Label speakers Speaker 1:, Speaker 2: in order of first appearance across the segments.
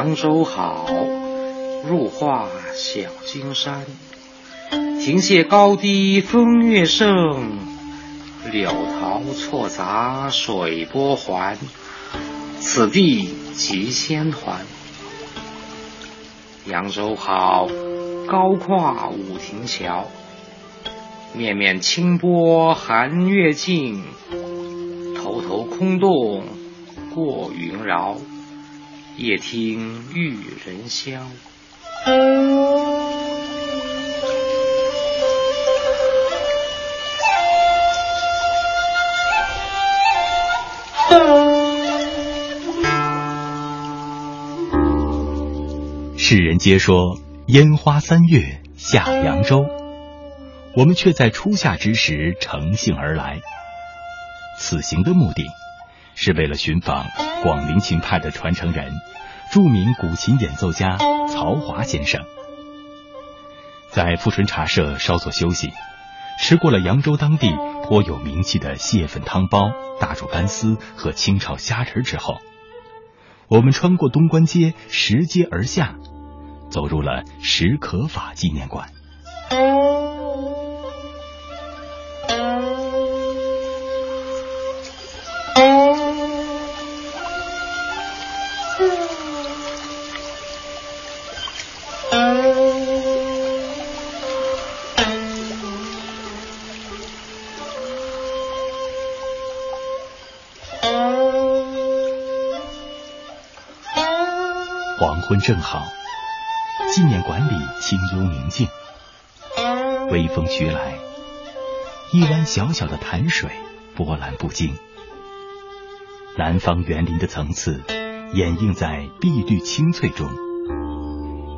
Speaker 1: 扬州好，入画小金山。亭榭高低风月盛，柳桃错杂水波环。此地即仙团。扬州好，高跨五亭桥。面面清波寒月静，头头空洞过云饶。夜听玉人香。
Speaker 2: 世人皆说烟花三月下扬州，我们却在初夏之时乘兴而来。此行的目的，是为了寻访广陵琴派的传承人。著名古琴演奏家曹华先生，在富春茶社稍作休息，吃过了扬州当地颇有名气的蟹粉汤包、大煮干丝和清炒虾仁之后，我们穿过东关街，拾阶而下，走入了史可法纪念馆。昏正好，纪念馆里清幽宁静，微风徐来，一湾小小的潭水波澜不惊。南方园林的层次掩映在碧绿青翠中，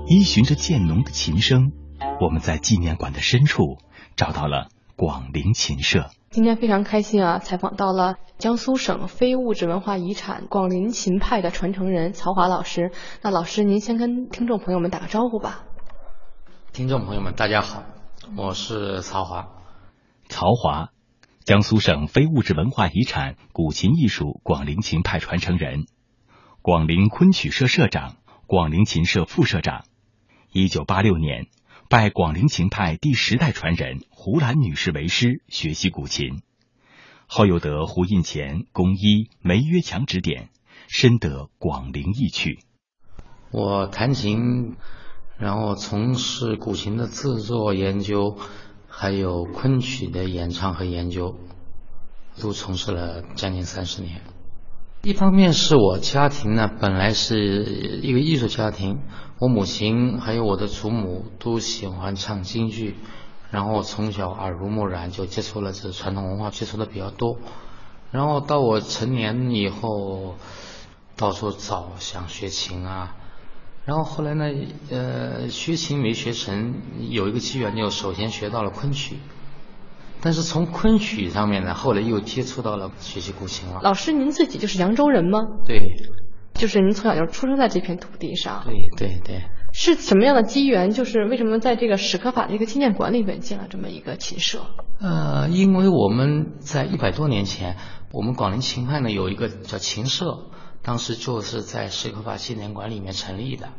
Speaker 2: 依循着渐浓的琴声，我们在纪念馆的深处找到了广陵琴社。
Speaker 3: 今天非常开心啊！采访到了江苏省非物质文化遗产广陵琴派的传承人曹华老师。那老师，您先跟听众朋友们打个招呼吧。
Speaker 1: 听众朋友们，大家好，我是曹华。
Speaker 2: 曹华，江苏省非物质文化遗产古琴艺术广陵琴派传承人，广陵昆曲社社长，广陵琴社副社长。一九八六年。拜广陵琴派第十代传人胡兰女士为师学习古琴，后又得胡应乾、龚一、梅约强指点，深得广陵意趣。
Speaker 1: 我弹琴，然后从事古琴的制作研究，还有昆曲的演唱和研究，都从事了将近三十年。一方面是我家庭呢，本来是一个艺术家庭。我母亲还有我的祖母都喜欢唱京剧，然后从小耳濡目染就接触了这传统文化，接触的比较多。然后到我成年以后，到处找想学琴啊。然后后来呢，呃，学琴没学成，有一个机缘，就首先学到了昆曲。但是从昆曲上面呢，后来又接触到了学习古琴了。
Speaker 3: 老师，您自己就是扬州人吗？
Speaker 1: 对。
Speaker 3: 就是您从小就出生在这片土地上，
Speaker 1: 对对对，
Speaker 3: 是什么样的机缘？就是为什么在这个史可法这个纪念馆里面建了这么一个琴社？
Speaker 1: 呃，因为我们在一百多年前，我们广陵琴派呢有一个叫琴社，当时就是在史可法纪念馆里面成立的，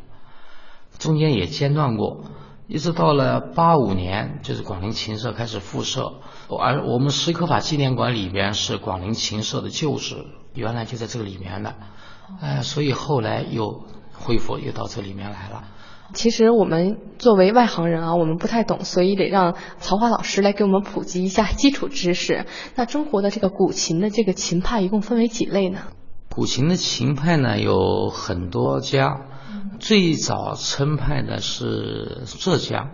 Speaker 1: 中间也间断过，一直到了八五年，就是广陵琴社开始复社，而我们史可法纪念馆里边是广陵琴社的旧址，原来就在这个里面的。哎，所以后来又恢复，又到这里面来了。
Speaker 3: 其实我们作为外行人啊，我们不太懂，所以得让曹华老师来给我们普及一下基础知识。那中国的这个古琴的这个琴派一共分为几类呢？
Speaker 1: 古琴的琴派呢有很多家，最早称派的是浙江，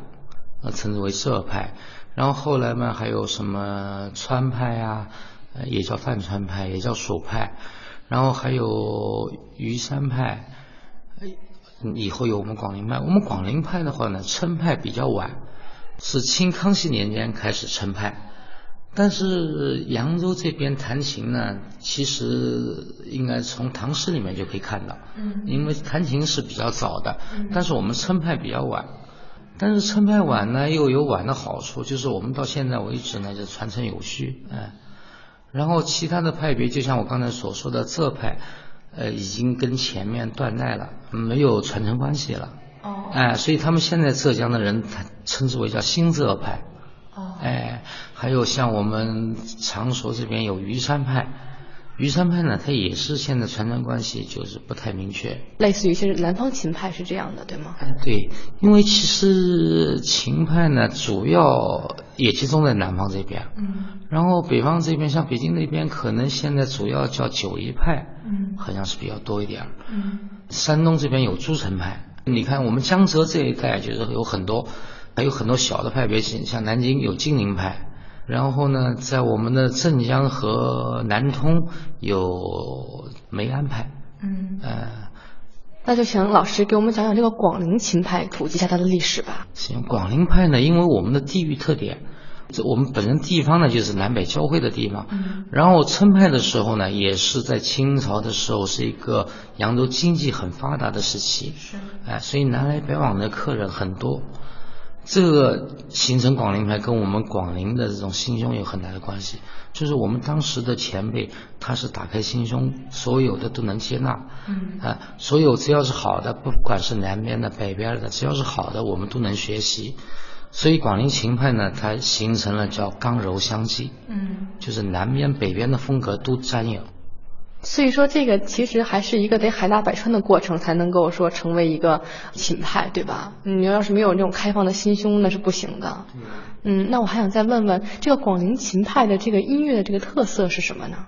Speaker 1: 呃，称之为浙派。然后后来嘛，还有什么川派啊，也叫泛川派，也叫蜀派。然后还有虞山派，以后有我们广陵派。我们广陵派的话呢，称派比较晚，是清康熙年间开始称派。但是扬州这边弹琴呢，其实应该从唐诗里面就可以看到，嗯因为弹琴是比较早的。但是我们称派比较晚，但是称派晚呢，又有晚的好处，就是我们到现在为止呢，就传承有序，哎。然后其他的派别，就像我刚才所说的浙派，呃，已经跟前面断代了，没有传承关系了。
Speaker 3: 哦。
Speaker 1: 哎，所以他们现在浙江的人，他称之为叫新浙派。
Speaker 3: 哦。
Speaker 1: 哎，还有像我们常熟这边有虞山派，虞山派呢，它也是现在传承关系就是不太明确。
Speaker 3: 类似于是南方秦派是这样的，对吗？
Speaker 1: 哎，对，因为其实秦派呢，主要也集中在南方这边。
Speaker 3: 嗯。
Speaker 1: 然后北方这边，像北京那边，可能现在主要叫九一派。
Speaker 3: 嗯。
Speaker 1: 好像是比较多一点。
Speaker 3: 嗯。
Speaker 1: 山东这边有诸城派。你看，我们江浙这一带就是有很多，还有很多小的派别，像南京有金陵派，然后呢，在我们的镇江和南通有梅安派。
Speaker 3: 嗯。
Speaker 1: 呃，
Speaker 3: 那就请老师给我们讲讲这个广陵琴派，普及一下它的历史吧。
Speaker 1: 行，广陵派呢，因为我们的地域特点，这我们本身地方呢就是南北交汇的地方。
Speaker 3: 嗯。
Speaker 1: 然后称派的时候呢，也是在清朝的时候是一个扬州经济很发达的时期。
Speaker 3: 是。
Speaker 1: 哎，所以南来北往的客人很多，这个形成广陵派跟我们广陵的这种心胸有很大的关系。就是我们当时的前辈，他是打开心胸，所有的都能接纳。
Speaker 3: 嗯。
Speaker 1: 啊，所有只要是好的，不管是南边的、北边的，只要是好的，我们都能学习。所以广陵秦派呢，它形成了叫刚柔相济。
Speaker 3: 嗯。
Speaker 1: 就是南边、北边的风格都沾有。
Speaker 3: 所以说，这个其实还是一个得海纳百川的过程，才能够说成为一个琴派，对吧？你要是没有那种开放的心胸，那是不行的。嗯，那我还想再问问，这个广陵琴派的这个音乐的这个特色是什么呢？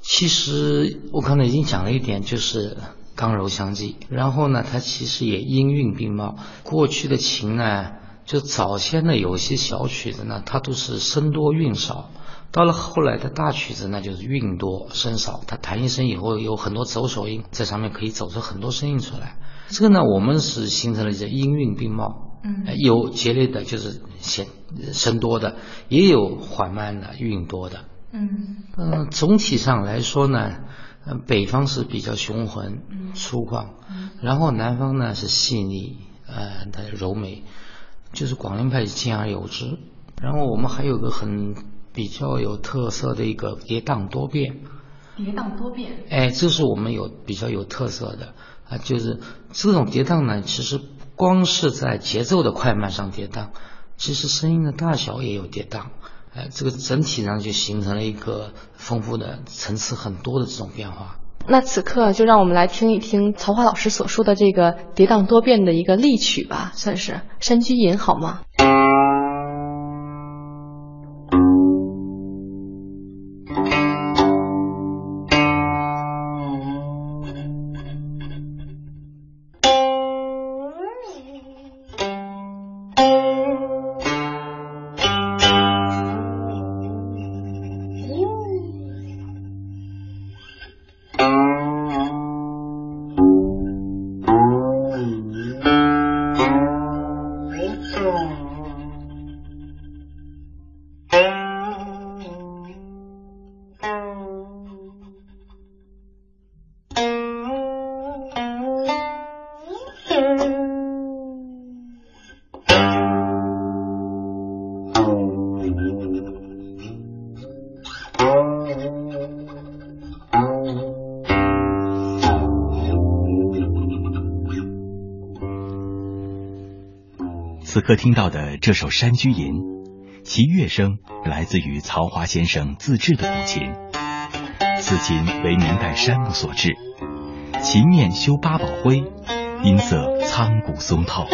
Speaker 1: 其实我刚才已经讲了一点，就是刚柔相济。然后呢，它其实也音韵并茂。过去的琴呢，就早先的有些小曲子呢，它都是声多韵少。到了后来的大曲子那，就是韵多声少，它弹一声以后有很多走手音在上面，可以走出很多声音出来。这个呢，我们是形成了叫音韵并茂，
Speaker 3: 嗯，
Speaker 1: 有节律的，就是弦声多的，也有缓慢的韵多的，
Speaker 3: 嗯
Speaker 1: 嗯，总体上来说呢，嗯，北方是比较雄浑粗犷，然后南方呢是细腻，呃，它柔美，就是广陵派兼而有之。然后我们还有个很。比较有特色的一个跌宕多变，
Speaker 3: 跌宕多变，
Speaker 1: 哎，这是我们有比较有特色的啊，就是这种跌宕呢，其实光是在节奏的快慢上跌宕，其实声音的大小也有跌宕，哎，这个整体上就形成了一个丰富的层次很多的这种变化。
Speaker 3: 那此刻就让我们来听一听曹华老师所说的这个跌宕多变的一个例曲吧，算是《山居吟》好吗？
Speaker 2: 此刻听到的这首《山居吟》，其乐声来自于曹华先生自制的古琴。此琴为明代山木所制，琴面修八宝灰，音色苍古松透。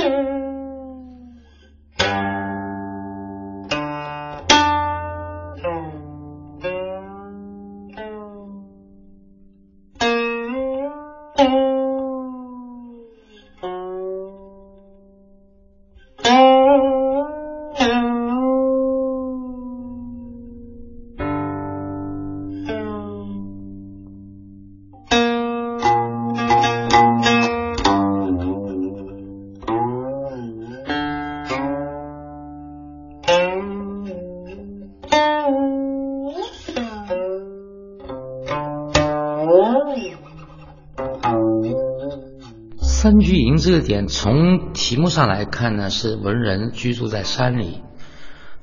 Speaker 1: 这个点，从题目上来看呢，是文人居住在山里，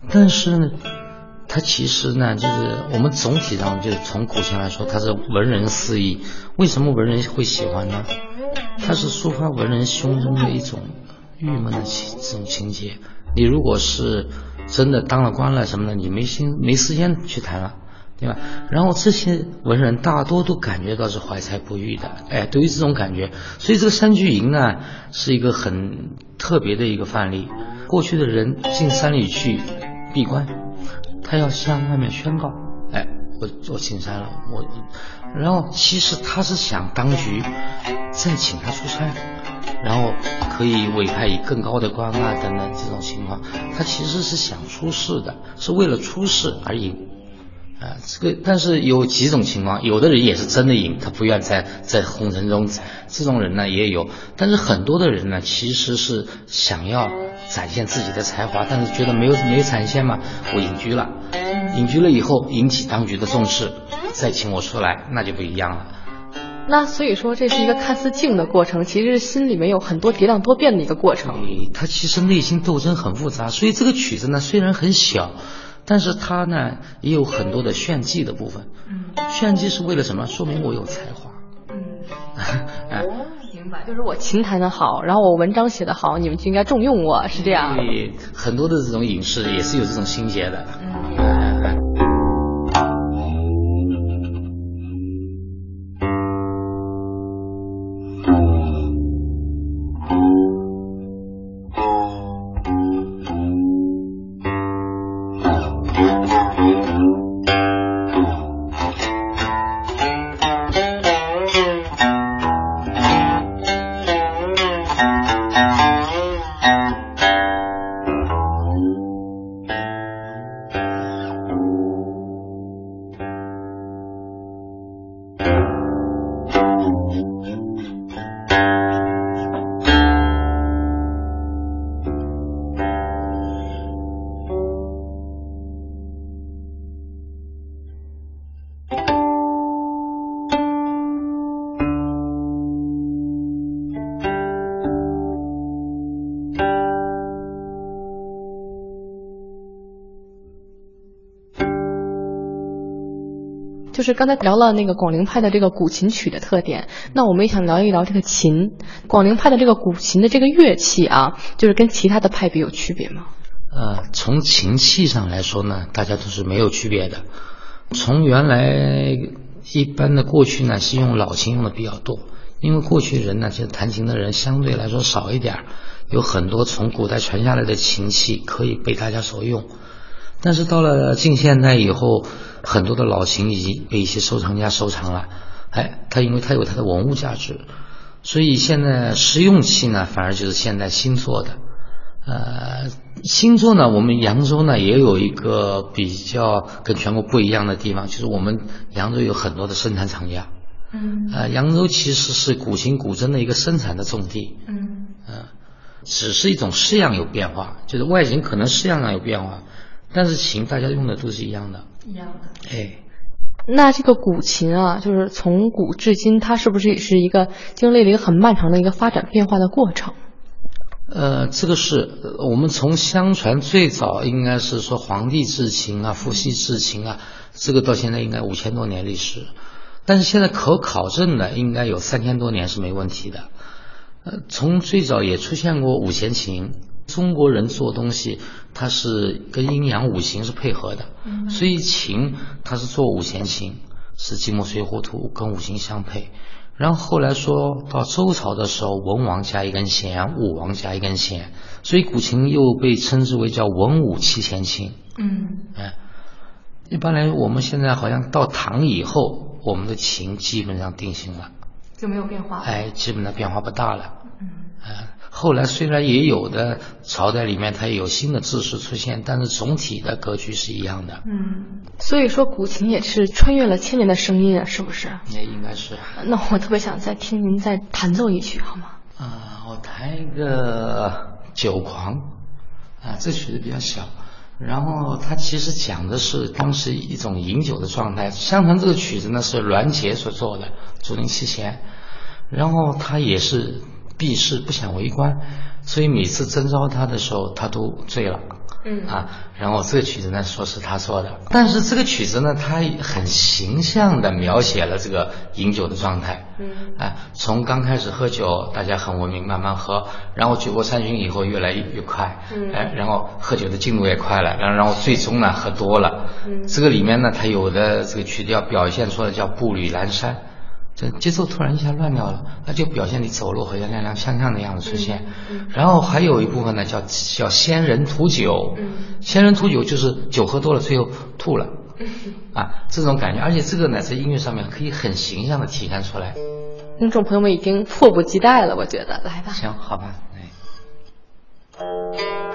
Speaker 1: 但是呢，它其实呢，就是我们总体上就是从古琴来说，它是文人四意。为什么文人会喜欢呢？它是抒发文人胸中的一种郁闷的情这种情节。你如果是真的当了官了什么的，你没心没时间去弹了，对吧？然后这些文人大多都感觉到是怀才不遇的，哎，对于这种感觉，所以这个山居营呢是一个很特别的一个范例。过去的人进山里去闭关，他要向外面宣告，哎，我我进山了，我，然后其实他是想当局再请他出山。然后可以委派以更高的官啊等等这种情况，他其实是想出世的，是为了出世而赢，啊，这个但是有几种情况，有的人也是真的赢，他不愿在在红尘中，这种人呢也有，但是很多的人呢其实是想要展现自己的才华，但是觉得没有没有展现嘛，我隐居了，隐居了以后引起当局的重视，再请我出来，那就不一样了。
Speaker 3: 那所以说，这是一个看似静的过程，其实是心里面有很多跌宕多变的一个过程。
Speaker 1: 他其实内心斗争很复杂，所以这个曲子呢虽然很小，但是他呢也有很多的炫技的部分。嗯，炫技是为了什么？说明我有才华。
Speaker 3: 嗯，哎，明白，就是我琴弹的好，然后我文章写的好，你们就应该重用我，是这样。
Speaker 1: 所以，很多的这种影视也是有这种心结的。
Speaker 3: 嗯。就是刚才聊了那个广陵派的这个古琴曲的特点，那我们也想聊一聊这个琴。广陵派的这个古琴的这个乐器啊，就是跟其他的派别有区别吗？
Speaker 1: 呃，从琴器上来说呢，大家都是没有区别的。从原来一般的过去呢，是用老琴用的比较多，因为过去人呢，其实弹琴的人相对来说少一点，有很多从古代传下来的琴器可以被大家所用。但是到了近现代以后，很多的老琴已经被一些收藏家收藏了，哎，它因为它有它的文物价值，所以现在实用器呢，反而就是现在新做的。呃，星座呢，我们扬州呢也有一个比较跟全国不一样的地方，就是我们扬州有很多的生产厂家。嗯。呃，扬州其实是古琴古筝的一个生产的重地。嗯。嗯，只是一种式样有变化，就是外形可能式样上有变化。但是琴大家用的都是一样的，
Speaker 3: 一样的。
Speaker 1: 哎，
Speaker 3: 那这个古琴啊，就是从古至今，它是不是也是一个经历了一个很漫长的一个发展变化的过程？
Speaker 1: 呃，这个是我们从相传最早应该是说皇帝制琴啊，伏羲制琴啊，这个到现在应该五千多年历史，但是现在可考证的应该有三千多年是没问题的。呃，从最早也出现过五弦琴。中国人做东西，它是跟阴阳五行是配合的，所以琴它是做五弦琴，是金木水火土跟五行相配。然后后来说到周朝的时候，文王加一根弦，武王加一根弦，所以古琴又被称之为叫文武七弦琴。嗯，哎，一般来我们现在好像到唐以后，我们的琴基本上定型了，
Speaker 3: 就没有变化。
Speaker 1: 哎，基本上变化不大了。嗯，哎。后来虽然也有的朝代里面它也有新的制式出现，但是总体的格局是一样的。
Speaker 3: 嗯，所以说古琴也是穿越了千年的声音啊，是不是？
Speaker 1: 也应该是。
Speaker 3: 那我特别想再听您再弹奏一曲，好吗？
Speaker 1: 啊，我弹一个《酒狂》啊，这曲子比较小，然后它其实讲的是当时一种饮酒的状态。相传这个曲子呢是栾杰所做的，竹林七贤，然后他也是。避世不想为官，所以每次征召他的时候，他都醉了。
Speaker 3: 嗯。
Speaker 1: 啊，然后这个曲子呢说是他说的，但是这个曲子呢，它很形象的描写了这个饮酒的状态。
Speaker 3: 嗯。
Speaker 1: 啊，从刚开始喝酒，大家很文明，慢慢喝，然后酒过三巡以后越来越快，
Speaker 3: 嗯。
Speaker 1: 哎，然后喝酒的进度也快了，然后然后最终呢喝多了，
Speaker 3: 嗯。
Speaker 1: 这个里面呢，它有的这个曲调表现出来叫步履蹒跚，这节奏突然一下乱掉了，那就表现你走路好像踉踉跄跄的样子出现。
Speaker 3: 嗯
Speaker 1: 然后还有一部分呢叫叫仙人吐酒，
Speaker 3: 嗯
Speaker 1: 仙人吐酒就是酒喝多了最后吐了，
Speaker 3: 嗯
Speaker 1: 啊，这种感觉，而且这个呢在音乐上面可以很形象的体现出来。
Speaker 3: 听众朋友们已经迫不及待了，我觉得，来吧。
Speaker 1: 行，好吧，哎。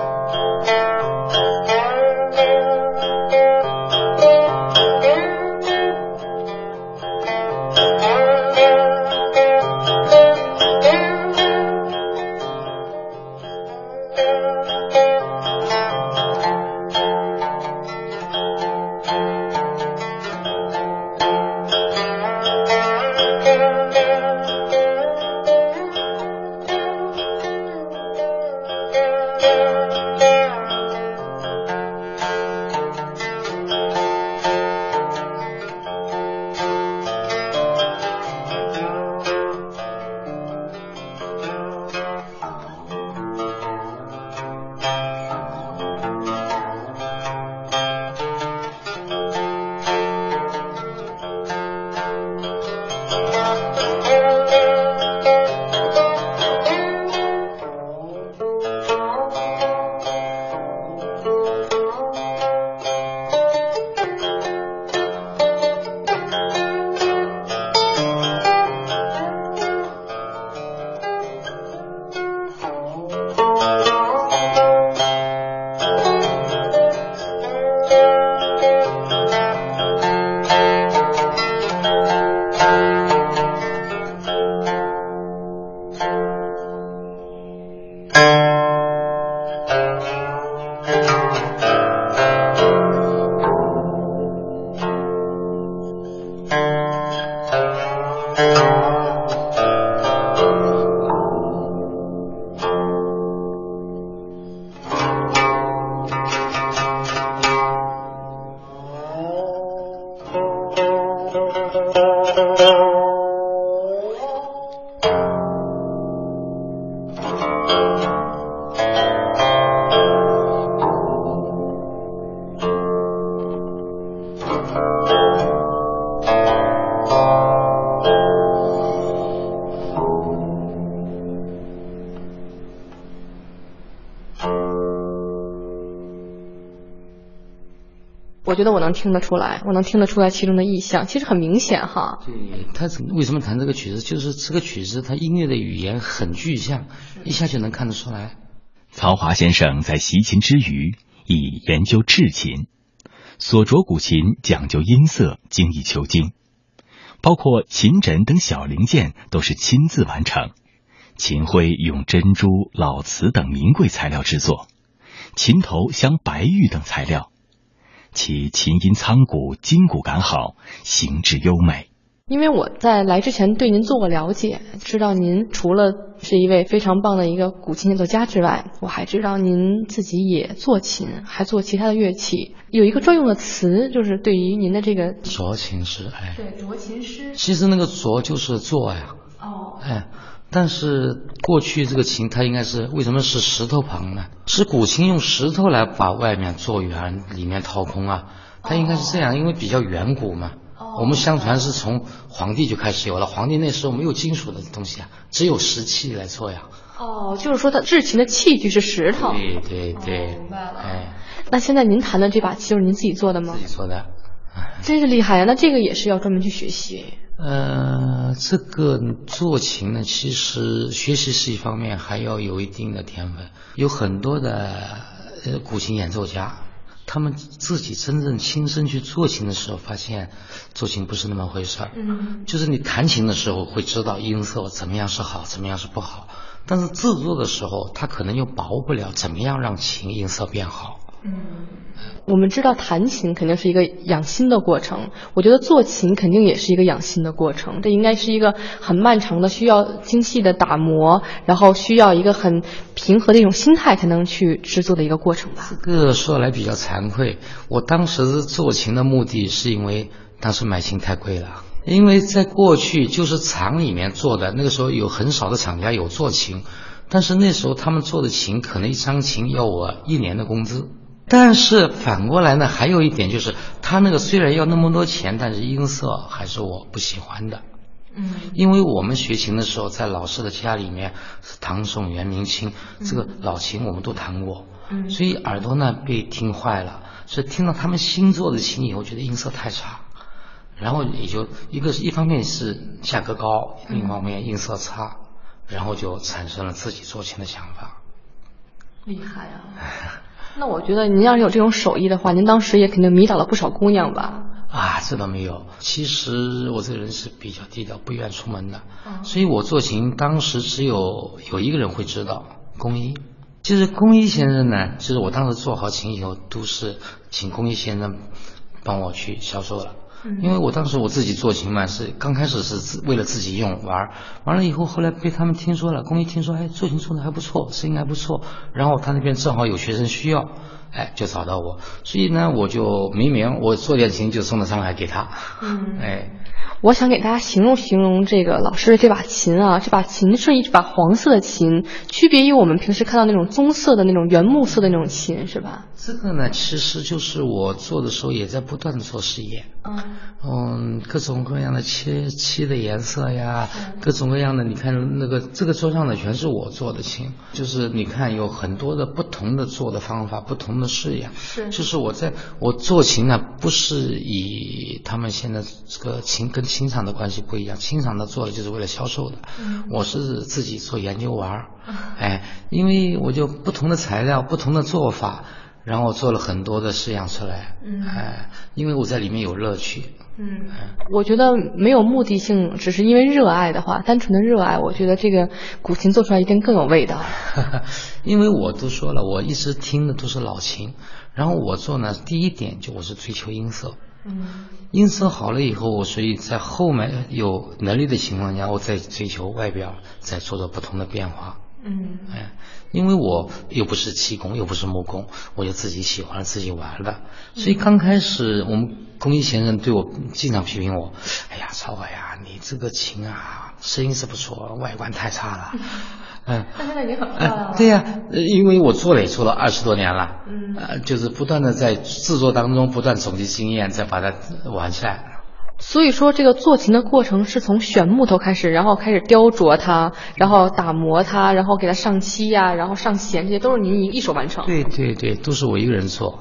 Speaker 3: 我觉得我能听得出来，我能听得出来其中的意象，其实很明显哈。
Speaker 1: 对，他为什么弹这个曲子？就是这个曲子，它音乐的语言很具象，一下就能看得出来。
Speaker 2: 曹华先生在习琴之余，以研究制琴，所着古琴讲究音色，精益求精，包括琴枕等小零件都是亲自完成。琴徽用珍珠、老瓷等名贵材料制作，琴头镶白玉等材料，其琴音苍古，筋骨感好，形制优美。
Speaker 3: 因为我在来之前对您做过了解，知道您除了是一位非常棒的一个古琴演奏家之外，我还知道您自己也做琴，还做其他的乐器。有一个专用的词，就是对于您的这个
Speaker 1: 酌琴师，哎，
Speaker 3: 对酌琴师。
Speaker 1: 其实那个酌就是做呀，
Speaker 3: 哦，
Speaker 1: 哎，但是过去这个琴它应该是为什么是石头旁呢？是古琴用石头来把外面做圆，里面掏空啊，它应该是这样，因为比较远古嘛。我们相传是从皇帝就开始有了，皇帝那时候没有金属的东西啊，只有石器来做呀。
Speaker 3: 哦，就是说它制琴的器具是石头。
Speaker 1: 对对对，
Speaker 3: 哦明白了
Speaker 1: 哎，
Speaker 3: 那现在您弹的这把琴就是您自己做的吗
Speaker 1: 自？己做的。
Speaker 3: 真是厉害呀！那这个也是要专门去学习。
Speaker 1: 呃，这个做琴呢，其实学习是一方面，还要有一定的天分。有很多的呃古琴演奏家，他们自己真正亲身去做琴的时候，发现做琴不是那么回事儿。
Speaker 3: 嗯
Speaker 1: 就是你弹琴的时候会知道音色怎么样是好，怎么样是不好，但是制作的时候，他可能又把握不了怎么样让琴音色变好。
Speaker 3: 嗯我们知道弹琴肯定是一个养心的过程，我觉得做琴肯定也是一个养心的过程。这应该是一个很漫长的，需要精细的打磨，然后需要一个很平和的一种心态才能去制作的一个过程吧。
Speaker 1: 这个说来比较惭愧，我当时做琴的目的是因为当时买琴太贵了，因为在过去就是厂里面做的，那个时候有很少的厂家有做琴，但是那时候他们做的琴可能一张琴要我一年的工资。但是反过来呢，还有一点就是，他那个虽然要那么多钱，但是音色还是我不喜欢的。
Speaker 3: 嗯，
Speaker 1: 因为我们学琴的时候，在老师的家里面，唐宋元明清这个老琴我们都弹过，
Speaker 3: 嗯，
Speaker 1: 所以耳朵呢被听坏了，是听到他们新做的琴以后，觉得音色太差，然后也就一个一方面是价格高，另一方面音色差，然后就产生了自己做琴的想法。
Speaker 3: 厉害啊！那我觉得您要是有这种手艺的话，您当时也肯定迷倒了不少姑娘吧？
Speaker 1: 啊，这倒没有。其实我这个人是比较低调，不愿出门的。
Speaker 3: 嗯
Speaker 1: 所以我做琴当时只有有一个人会知道，工一。其实工一先生呢，就是我当时做好琴以后，都是请工一先生帮我去销售了。因为我当时我自己做琴嘛，是刚开始是自为了自己用玩儿，完了以后，后来被他们听说了，工艺听说，哎，做琴做的还不错，声音还不错，然后他那边正好有学生需要，哎，就找到我，所以呢，我就明明我做点琴就送到上海给他，
Speaker 3: 嗯。
Speaker 1: 哎，
Speaker 3: 我想给大家形容形容这个老师的这把琴啊，这把琴是一把黄色的琴，区别于我们平时看到那种棕色的那种原木色的那种琴，是吧？
Speaker 1: 这个呢，其实就是我做的时候也在不断的做实验，
Speaker 3: 嗯
Speaker 1: 嗯，各种各样的漆漆的颜色呀，各种各样的，你看那个这个桌上的全是我做的琴，就是你看有很多的不同的做的方法，不同的式样，
Speaker 3: 是
Speaker 1: 就是我在我做琴呢，不是以他们现在这个琴跟琴厂的关系不一样，琴厂的做的就是为了销售的，我是自己做研究玩儿，哎，因为我就不同的材料，不同的做法。然后做了很多的试样出来，
Speaker 3: 嗯
Speaker 1: 哎，因为我在里面有乐趣，
Speaker 3: 嗯，我觉得没有目的性，只是因为热爱的话，单纯的热爱，我觉得这个古琴做出来一定更有味道。
Speaker 1: 因为我都说了，我一直听的都是老琴，然后我做呢，第一点就我是追求音色，
Speaker 3: 嗯
Speaker 1: 音色好了以后，我所以在后面有能力的情况下，我再追求外表，再做做不同的变化。
Speaker 3: 嗯
Speaker 1: 哎，因为我又不是气功，又不是木工，我就自己喜欢自己玩的，所以刚开始我们工艺先生对我经常批评我，哎呀，曹伟呀，你这个琴啊，声音是不错，外观太差了。嗯，
Speaker 3: 但现在已经很漂亮了
Speaker 1: 哎，对呀、呃因为我做了也做了二十多年了，
Speaker 3: 嗯
Speaker 1: 呃，就是不断的在制作当中不断总结经验，再把它完善。
Speaker 3: 所以说，这个做琴的过程是从选木头开始，然后开始雕琢它，然后打磨它，然后给它上漆呀、然后上弦，这些都是您一一手完成。
Speaker 1: 对对对，都是我一个人做。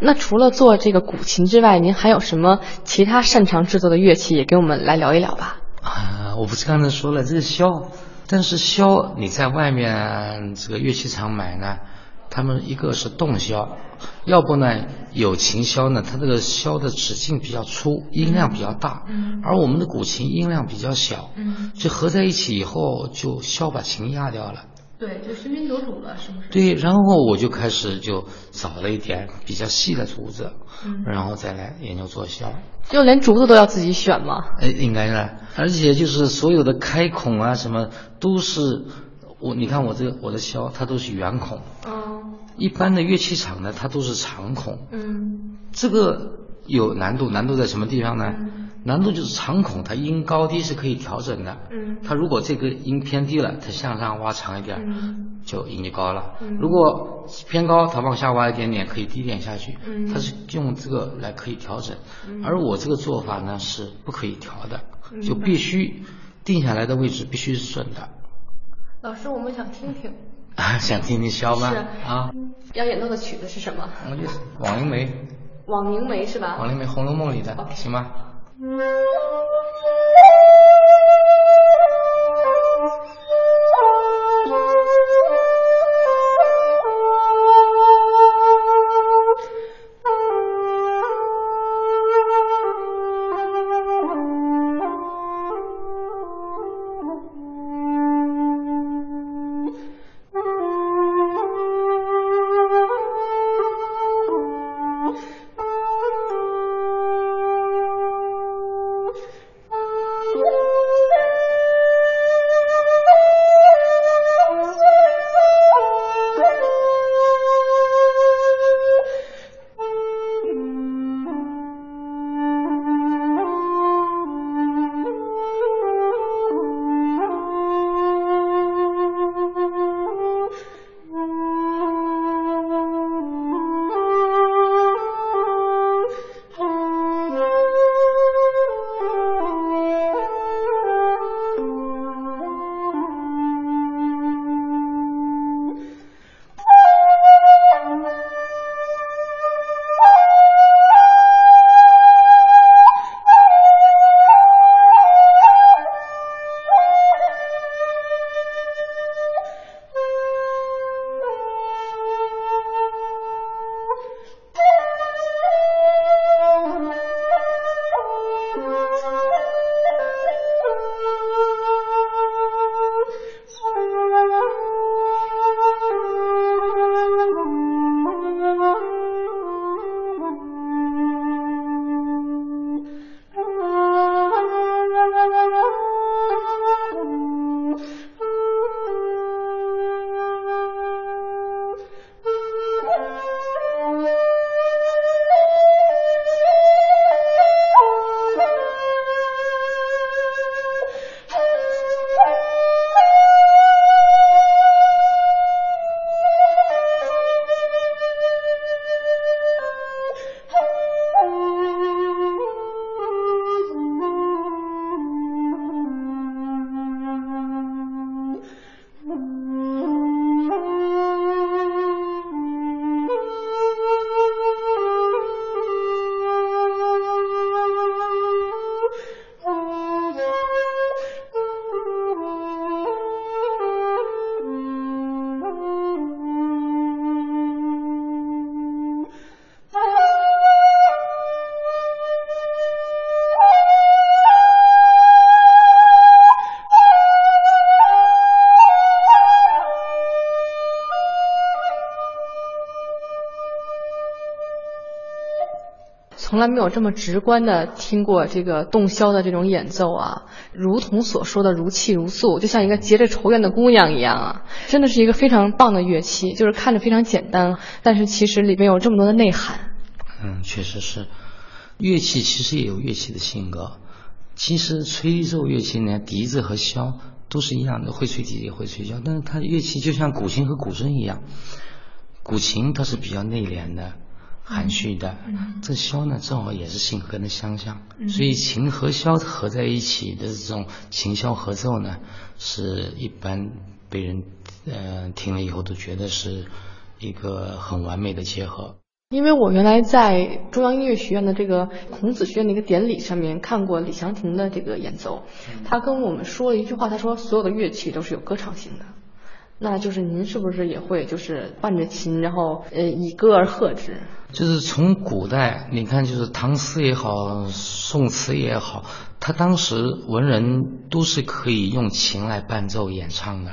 Speaker 3: 那除了做这个古琴之外，您还有什么其他擅长制作的乐器，也给我们来聊一聊吧？
Speaker 1: 啊，我不是刚才说了这个箫，但是箫你在外面这个乐器厂买呢，他们一个是洞箫，要不呢有琴箫呢，它这个箫的直径比较粗，音量比较大，
Speaker 3: 嗯
Speaker 1: 而我们的古琴音量比较小，
Speaker 3: 嗯
Speaker 1: 就合在一起以后，就箫把琴压掉了。
Speaker 3: 对，就喧宾夺主了，是不是？
Speaker 1: 对，然后我就开始就找了一点比较细的竹子，
Speaker 3: 嗯
Speaker 1: 然后再来研究做箫。
Speaker 3: 就连竹子都要自己选吗？
Speaker 1: 哎，应该的，而且就是所有的开孔啊，什么都是我，你看我这个我的箫，它都是圆孔，
Speaker 3: 嗯
Speaker 1: 一般的乐器厂呢，它都是长孔，
Speaker 3: 嗯
Speaker 1: 这个有难度，难度在什么地方呢？难度就是长孔，它音高低是可以调整的。
Speaker 3: 嗯
Speaker 1: 它如果这个音偏低了，它向上挖长一点，
Speaker 3: 嗯
Speaker 1: 就音就高了。
Speaker 3: 嗯
Speaker 1: 如果偏高，它往下挖一点点，可以低点下去。
Speaker 3: 嗯
Speaker 1: 它是用这个来可以调整。
Speaker 3: 嗯
Speaker 1: 而我这个做法呢是不可以调的，
Speaker 3: 明
Speaker 1: 就必须定下来的位置必须是准的。
Speaker 3: 老师，我们想听听，
Speaker 1: 啊，想听听肖吗？
Speaker 3: 是
Speaker 1: 啊，
Speaker 3: 要演奏的曲子是什么？
Speaker 1: 我就是枉凝眉，
Speaker 3: 枉凝眉是吧？
Speaker 1: 枉凝眉《红楼梦》里的，行吗？
Speaker 4: 嗯。
Speaker 3: 从来没有这么直观的听过这个洞箫的这种演奏啊，如同所说的如泣如诉，就像一个结着愁怨的姑娘一样啊，真的是一个非常棒的乐器，就是看着非常简单，但是其实里面有这么多的内涵。
Speaker 1: 嗯，确实是，乐器其实也有乐器的性格。其实吹奏乐器呢，笛子和箫都是一样的，会吹笛也会吹箫，但是它乐器就像古琴和古筝一样，古琴它是比较内敛的。含蓄的，这箫呢正好也是性格的相像，所以琴和箫合在一起的这种琴箫合奏呢，是一般被人呃听了以后都觉得是一个很完美的结合。
Speaker 3: 因为我原来在中央音乐学院的这个孔子学院的一个典礼上面看过李祥霆的这个演奏，他跟我们说了一句话，他说所有的乐器都是有歌唱性的。那就是您是不是也会就是伴着琴，然后呃以歌而和之？
Speaker 1: 就是从古代你看，就是唐诗也好，宋词也好，他当时文人都是可以用琴来伴奏演唱的。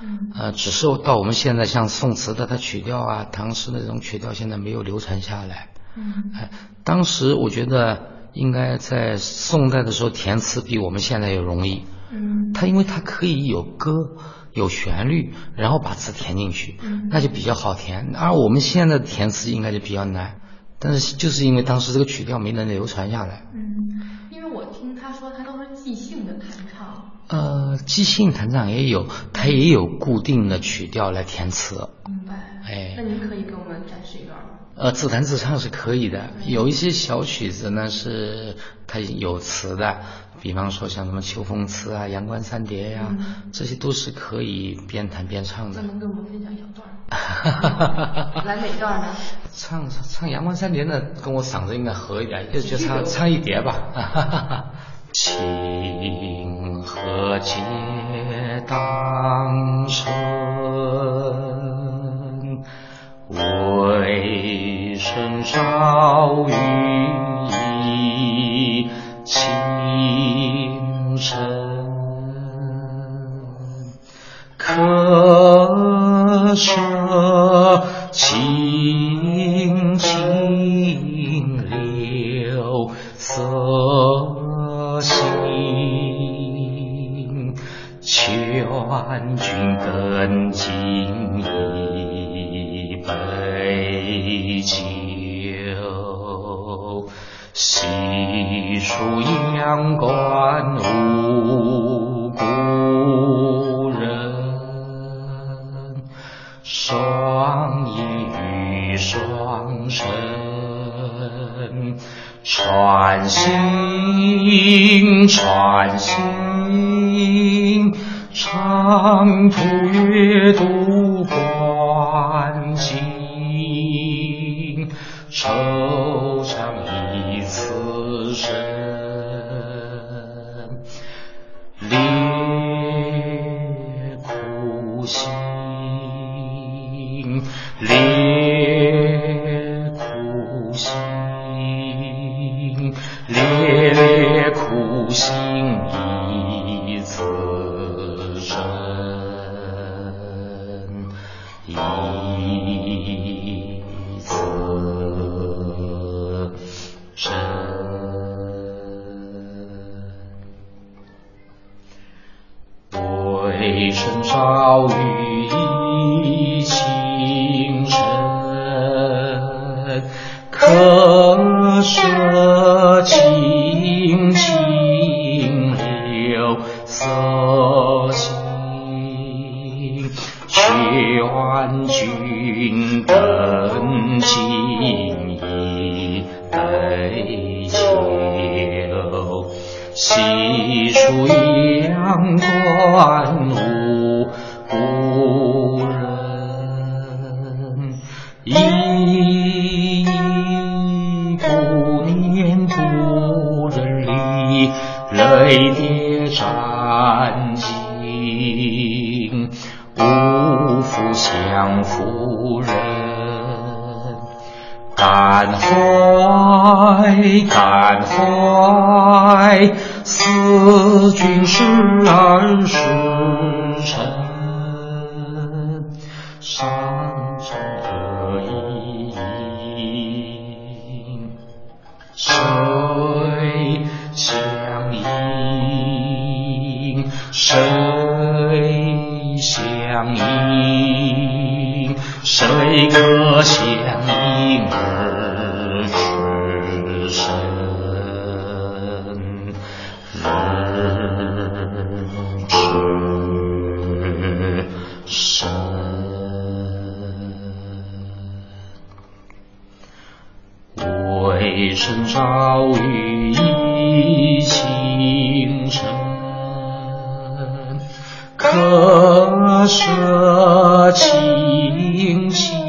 Speaker 1: 嗯。呃，只是到我们现在，像宋词的它曲调啊，唐诗的这种曲调现在没有流传下来。嗯。哎，当时我觉得应该在宋代的时候填词比我们现在要容易。嗯。它因为它可以有歌。有旋律，然后把词填进去，那就比较好填。而我们现在的填词应该就比较难，但是就是因为当时这个曲调没能流传下来。
Speaker 3: 嗯，因为我听他说他都是即兴的弹唱。
Speaker 1: 呃，即兴弹唱也有，他也有固定的曲调来填词。
Speaker 3: 明白。哎，那您可以给我们展示一段吗？
Speaker 1: 呃，自弹自唱是可以的，有一些小曲子呢是它有词的。比方说像什么《秋风词》啊，《阳关三叠》呀，这些都是可以边弹边唱的。
Speaker 3: 能跟我们分享段？来哪段呢？
Speaker 1: 唱唱《阳关三叠》呢，跟我嗓子应该合一点，就就唱唱一叠吧。清河街当惆怅一次生关无故人。忆不念故人离，泪叠沾襟，无复相负人。感怀，感怀，思君时而时为身朝雨浥轻尘，客舍青青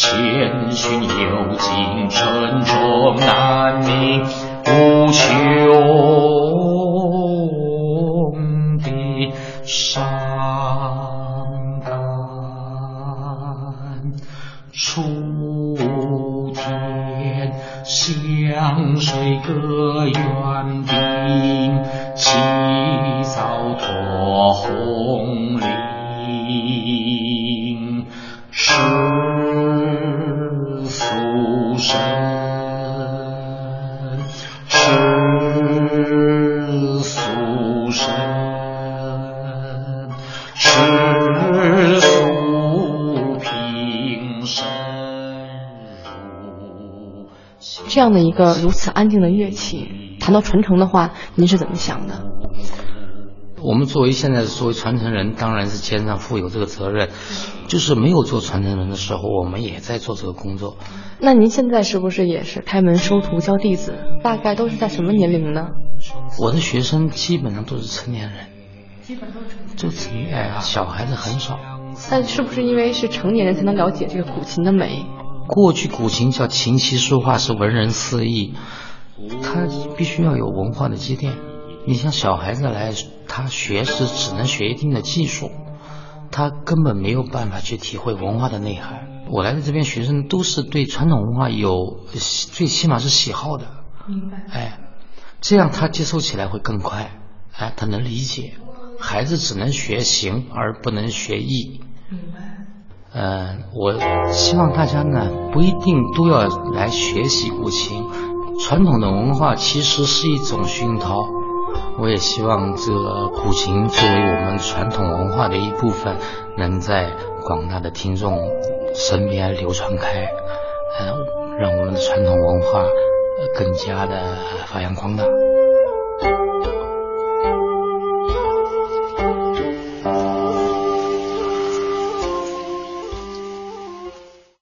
Speaker 1: 千寻有尽，城中难觅，无穷的
Speaker 3: 山。个如此安静的乐器，谈到传承的话，您是怎么想的？
Speaker 1: 我们作为现在作为传承人，当然是肩上负有这个责任。就是没有做传承人的时候，我们也在做这个工作。
Speaker 3: 那您现在是不是也是开门收徒教弟子？大概都是在什么年龄呢？
Speaker 1: 我的学生基本上都是成年人，基本都是就成年哎，小孩子很少。
Speaker 3: 但是不是因为是成年人才能了解这个古琴的美？
Speaker 1: 过去古琴叫琴棋书画是文人四艺，他必须要有文化的积淀。你像小孩子来，他学是只能学一定的技术，他根本没有办法去体会文化的内涵。我来的这边学生都是对传统文化有最起码是喜好的，
Speaker 3: 明白。
Speaker 1: 哎，这样他接受起来会更快，哎，他能理解。孩子只能学形而不能学艺。
Speaker 3: 明白。
Speaker 1: 呃，我希望大家呢不一定都要来学习古琴，传统的文化其实是一种熏陶。我也希望这个古琴作为我们传统文化的一部分，能在广大的听众身边流传开，呃，让我们的传统文化更加的发扬光大。